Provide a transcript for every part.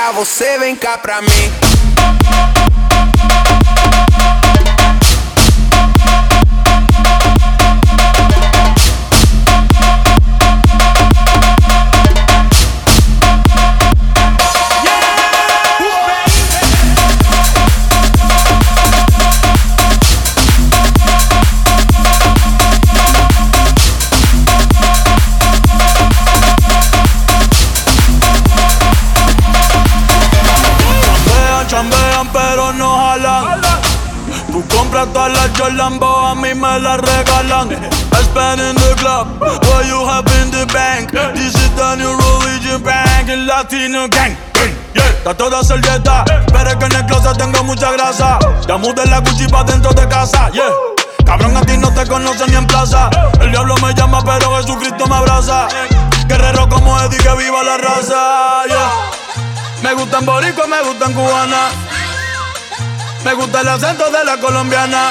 Pra você, vem cá pra mim. In the club, what you have in the bank. This is the new religion bank, el latino gang. Yeah, está toda servieta, pero es que en el closet tengo mucha grasa. Ya mudé la Gucci pa' dentro de casa, yeah. Cabrón, a ti no te conocen ni en plaza. El diablo me llama, pero Jesucristo me abraza. Guerrero como Eddie, que viva la raza, yeah. Me gustan boricua, me gustan cubana. Me gusta el acento de la colombiana.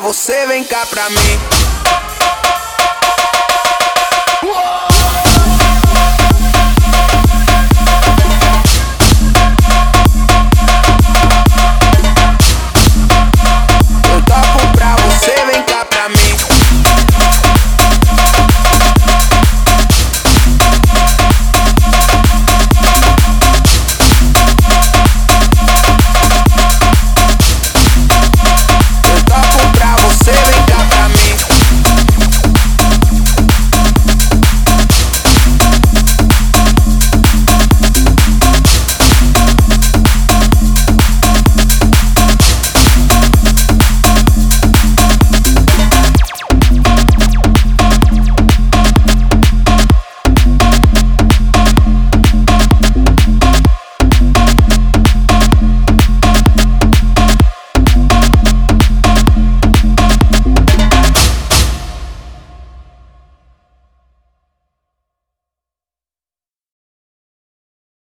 Você, vem cá pra mim.